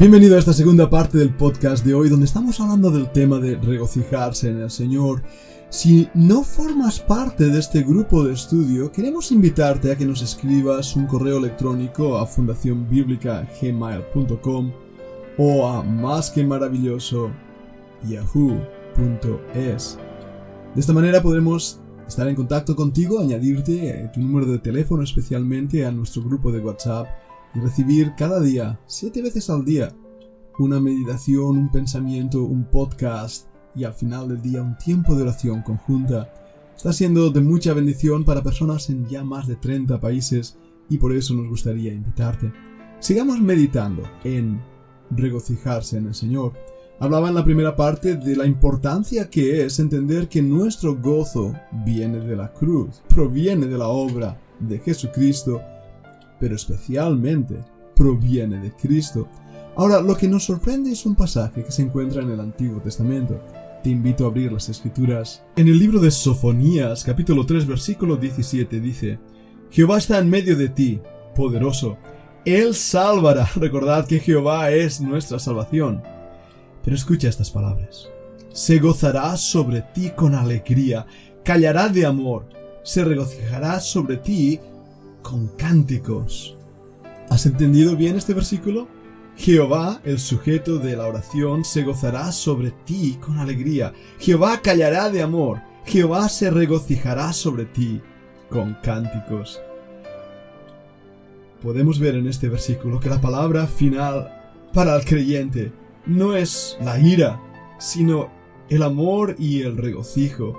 Bienvenido a esta segunda parte del podcast de hoy donde estamos hablando del tema de regocijarse en el Señor. Si no formas parte de este grupo de estudio, queremos invitarte a que nos escribas un correo electrónico a fundacionbiblica.gmail.com o a más que maravilloso yahoo.es. De esta manera podremos estar en contacto contigo, añadirte tu número de teléfono especialmente a nuestro grupo de WhatsApp y recibir cada día, siete veces al día, una meditación, un pensamiento, un podcast y al final del día un tiempo de oración conjunta. Está siendo de mucha bendición para personas en ya más de 30 países y por eso nos gustaría invitarte. Sigamos meditando en regocijarse en el Señor. Hablaba en la primera parte de la importancia que es entender que nuestro gozo viene de la cruz, proviene de la obra de Jesucristo pero especialmente proviene de Cristo. Ahora, lo que nos sorprende es un pasaje que se encuentra en el Antiguo Testamento. Te invito a abrir las escrituras. En el libro de Sofonías, capítulo 3, versículo 17, dice, Jehová está en medio de ti, poderoso. Él salvará. Recordad que Jehová es nuestra salvación. Pero escucha estas palabras. Se gozará sobre ti con alegría, callará de amor, se regocijará sobre ti con cánticos. ¿Has entendido bien este versículo? Jehová, el sujeto de la oración, se gozará sobre ti con alegría. Jehová callará de amor. Jehová se regocijará sobre ti con cánticos. Podemos ver en este versículo que la palabra final para el creyente no es la ira, sino el amor y el regocijo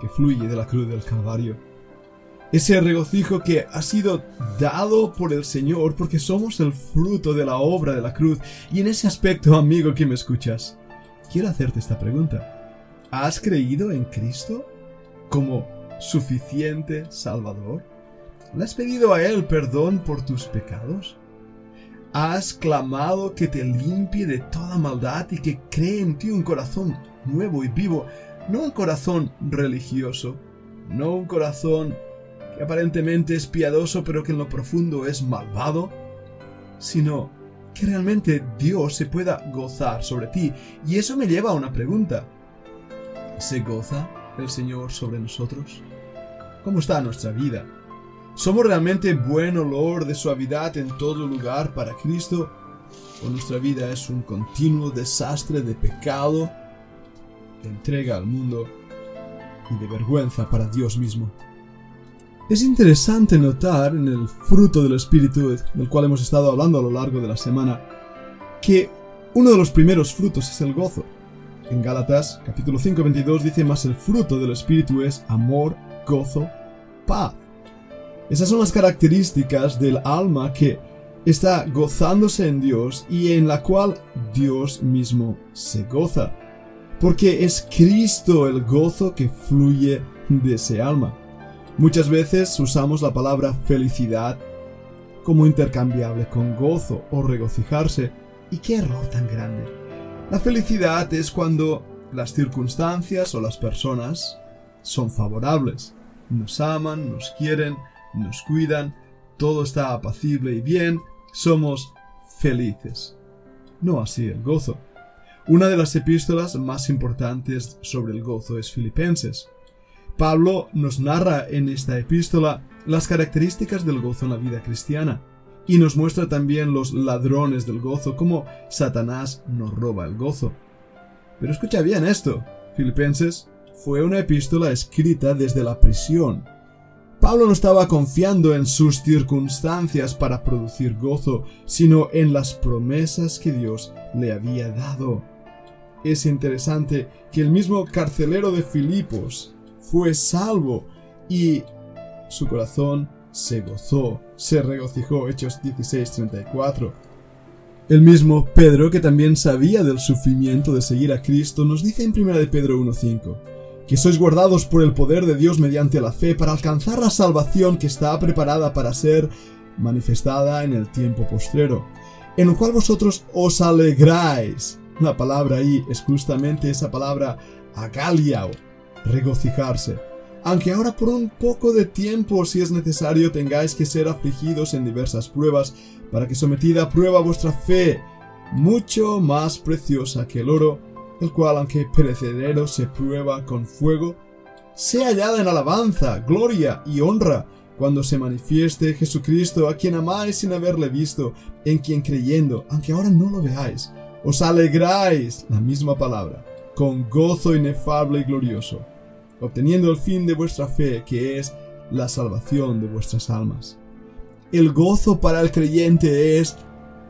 que fluye de la cruz del Calvario ese regocijo que ha sido dado por el Señor porque somos el fruto de la obra de la cruz. Y en ese aspecto, amigo que me escuchas, quiero hacerte esta pregunta. ¿Has creído en Cristo como suficiente Salvador? ¿Le has pedido a Él perdón por tus pecados? ¿Has clamado que te limpie de toda maldad y que cree en ti un corazón nuevo y vivo? No un corazón religioso, no un corazón que aparentemente es piadoso pero que en lo profundo es malvado, sino que realmente Dios se pueda gozar sobre ti. Y eso me lleva a una pregunta. ¿Se goza el Señor sobre nosotros? ¿Cómo está nuestra vida? ¿Somos realmente buen olor de suavidad en todo lugar para Cristo? ¿O nuestra vida es un continuo desastre de pecado, de entrega al mundo y de vergüenza para Dios mismo? Es interesante notar en el fruto del Espíritu del cual hemos estado hablando a lo largo de la semana que uno de los primeros frutos es el gozo. En Gálatas capítulo 5 22 dice más el fruto del Espíritu es amor, gozo, paz. Esas son las características del alma que está gozándose en Dios y en la cual Dios mismo se goza. Porque es Cristo el gozo que fluye de ese alma. Muchas veces usamos la palabra felicidad como intercambiable con gozo o regocijarse. ¿Y qué error tan grande? La felicidad es cuando las circunstancias o las personas son favorables. Nos aman, nos quieren, nos cuidan, todo está apacible y bien, somos felices. No así el gozo. Una de las epístolas más importantes sobre el gozo es Filipenses. Pablo nos narra en esta epístola las características del gozo en la vida cristiana y nos muestra también los ladrones del gozo, como Satanás nos roba el gozo. Pero escucha bien esto, Filipenses fue una epístola escrita desde la prisión. Pablo no estaba confiando en sus circunstancias para producir gozo, sino en las promesas que Dios le había dado. Es interesante que el mismo carcelero de Filipos fue salvo y su corazón se gozó, se regocijó. Hechos 16:34. El mismo Pedro, que también sabía del sufrimiento de seguir a Cristo, nos dice en 1 de Pedro 1:5 que sois guardados por el poder de Dios mediante la fe para alcanzar la salvación que está preparada para ser manifestada en el tiempo postrero, en lo cual vosotros os alegráis. La palabra ahí es justamente esa palabra agaliao, regocijarse. Aunque ahora por un poco de tiempo, si es necesario, tengáis que ser afligidos en diversas pruebas, para que sometida a prueba vuestra fe, mucho más preciosa que el oro, el cual aunque perecedero se prueba con fuego, sea hallada en alabanza, gloria y honra cuando se manifieste Jesucristo a quien amáis sin haberle visto, en quien creyendo, aunque ahora no lo veáis, os alegráis, la misma palabra, con gozo inefable y glorioso, obteniendo el fin de vuestra fe, que es la salvación de vuestras almas. El gozo para el creyente es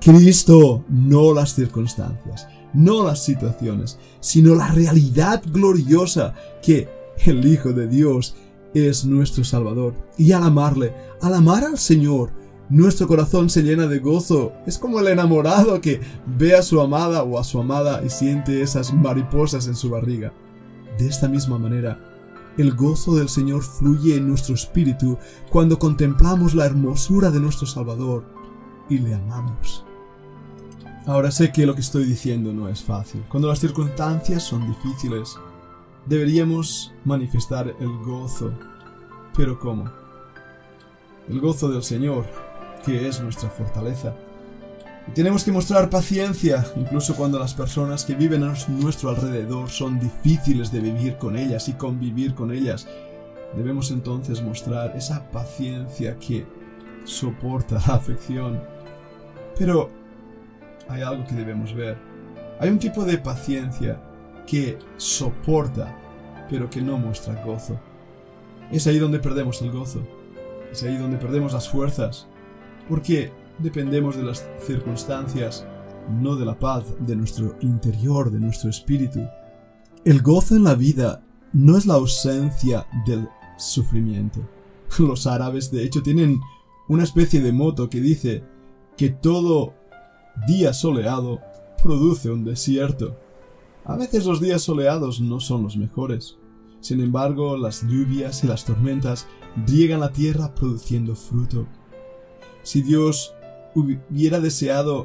Cristo, no las circunstancias, no las situaciones, sino la realidad gloriosa que el Hijo de Dios es nuestro Salvador. Y al amarle, al amar al Señor, nuestro corazón se llena de gozo. Es como el enamorado que ve a su amada o a su amada y siente esas mariposas en su barriga. De esta misma manera, el gozo del Señor fluye en nuestro espíritu cuando contemplamos la hermosura de nuestro Salvador y le amamos. Ahora sé que lo que estoy diciendo no es fácil. Cuando las circunstancias son difíciles, deberíamos manifestar el gozo. Pero ¿cómo? El gozo del Señor, que es nuestra fortaleza. Tenemos que mostrar paciencia, incluso cuando las personas que viven a nuestro alrededor son difíciles de vivir con ellas y convivir con ellas. Debemos entonces mostrar esa paciencia que soporta la afección. Pero hay algo que debemos ver. Hay un tipo de paciencia que soporta, pero que no muestra gozo. Es ahí donde perdemos el gozo. Es ahí donde perdemos las fuerzas. Porque dependemos de las circunstancias, no de la paz de nuestro interior, de nuestro espíritu. El gozo en la vida no es la ausencia del sufrimiento. Los árabes, de hecho, tienen una especie de moto que dice que todo día soleado produce un desierto. A veces los días soleados no son los mejores. Sin embargo, las lluvias y las tormentas riegan la tierra produciendo fruto. Si Dios hubiera deseado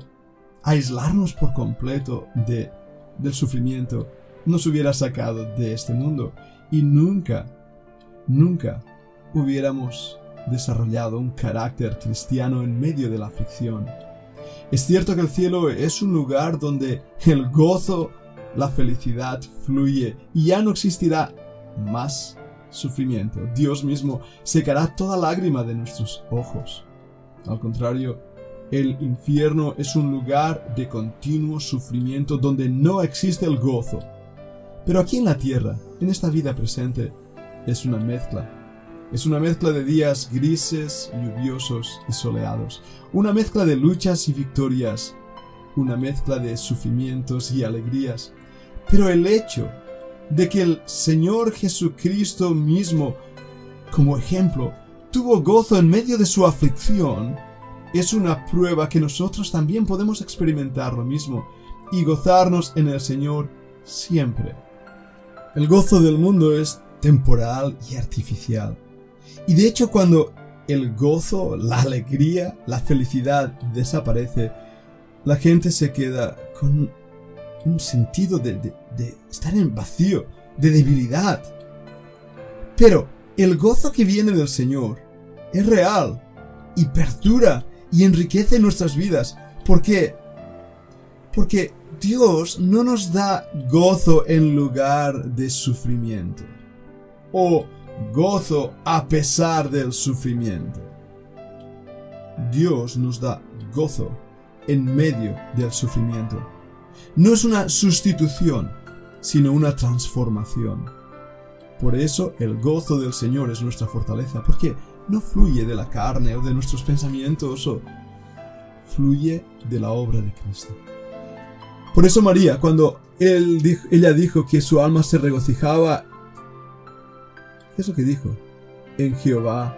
aislarnos por completo de, del sufrimiento, nos hubiera sacado de este mundo y nunca, nunca hubiéramos desarrollado un carácter cristiano en medio de la aflicción. Es cierto que el cielo es un lugar donde el gozo la felicidad fluye y ya no existirá más sufrimiento. Dios mismo secará toda lágrima de nuestros ojos. Al contrario, el infierno es un lugar de continuo sufrimiento donde no existe el gozo. Pero aquí en la tierra, en esta vida presente, es una mezcla. Es una mezcla de días grises, lluviosos y soleados. Una mezcla de luchas y victorias. Una mezcla de sufrimientos y alegrías. Pero el hecho de que el Señor Jesucristo mismo, como ejemplo, tuvo gozo en medio de su aflicción, es una prueba que nosotros también podemos experimentar lo mismo y gozarnos en el Señor siempre. El gozo del mundo es temporal y artificial. Y de hecho cuando el gozo, la alegría, la felicidad desaparece, la gente se queda con un sentido de, estar en vacío, de debilidad. Pero el gozo que viene del Señor es real y perdura y enriquece nuestras vidas. ¿Por qué? Porque Dios no nos da gozo en lugar de sufrimiento. O gozo a pesar del sufrimiento. Dios nos da gozo en medio del sufrimiento no es una sustitución, sino una transformación. Por eso el gozo del Señor es nuestra fortaleza, porque no fluye de la carne o de nuestros pensamientos, o fluye de la obra de Cristo. Por eso María, cuando ella dijo que su alma se regocijaba, ¿qué es lo que dijo? En Jehová,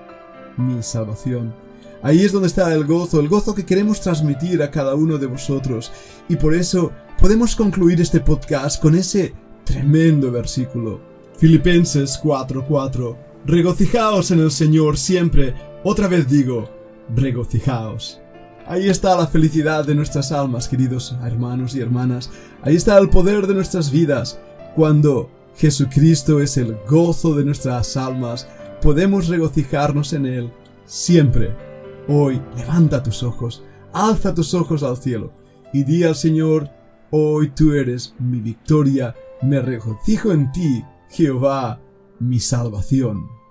mi salvación. Ahí es donde está el gozo, el gozo que queremos transmitir a cada uno de vosotros. Y por eso podemos concluir este podcast con ese tremendo versículo. Filipenses 4:4. Regocijaos en el Señor siempre. Otra vez digo, regocijaos. Ahí está la felicidad de nuestras almas, queridos hermanos y hermanas. Ahí está el poder de nuestras vidas. Cuando Jesucristo es el gozo de nuestras almas, podemos regocijarnos en Él siempre. Hoy levanta tus ojos, alza tus ojos al cielo y di al Señor, hoy tú eres mi victoria, me regocijo en ti, Jehová, mi salvación.